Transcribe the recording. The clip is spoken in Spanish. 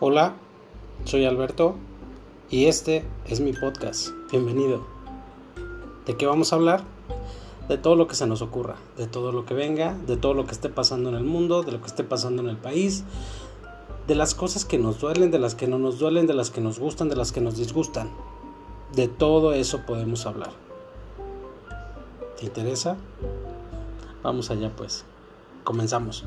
Hola, soy Alberto y este es mi podcast. Bienvenido. ¿De qué vamos a hablar? De todo lo que se nos ocurra, de todo lo que venga, de todo lo que esté pasando en el mundo, de lo que esté pasando en el país, de las cosas que nos duelen, de las que no nos duelen, de las que nos gustan, de las que nos disgustan. De todo eso podemos hablar. ¿Te interesa? Vamos allá pues. Comenzamos.